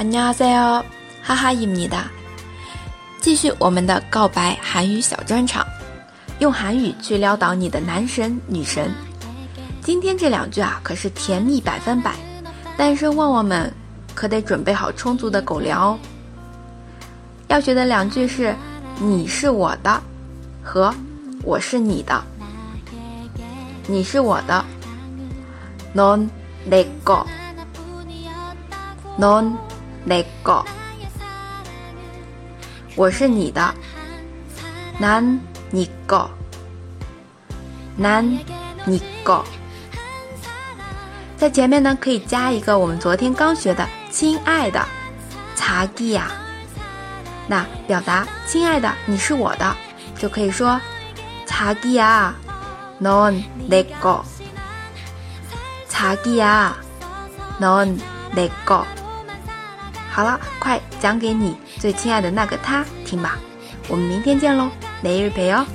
안녕하세요哈哈입니다继续我们的告白韩语小专场，用韩语去撩倒你的男神女神。今天这两句啊，可是甜蜜百分百，单身旺旺们可得准备好充足的狗粮哦。要学的两句是“你是我的”和“我是你的”。你是我的，non 내 거。 non 내 거。 我是你的，난니 거， 난니 거。 在前面呢，可以加一个我们昨天刚学的“亲爱的”，자기 야。 那表达“亲爱的，你是我的”，就可以说자기 야， 넌내 거。 자기 야， 넌내 거。 好了，快讲给你最亲爱的那个他听吧。我们明天见喽，每日陪哦。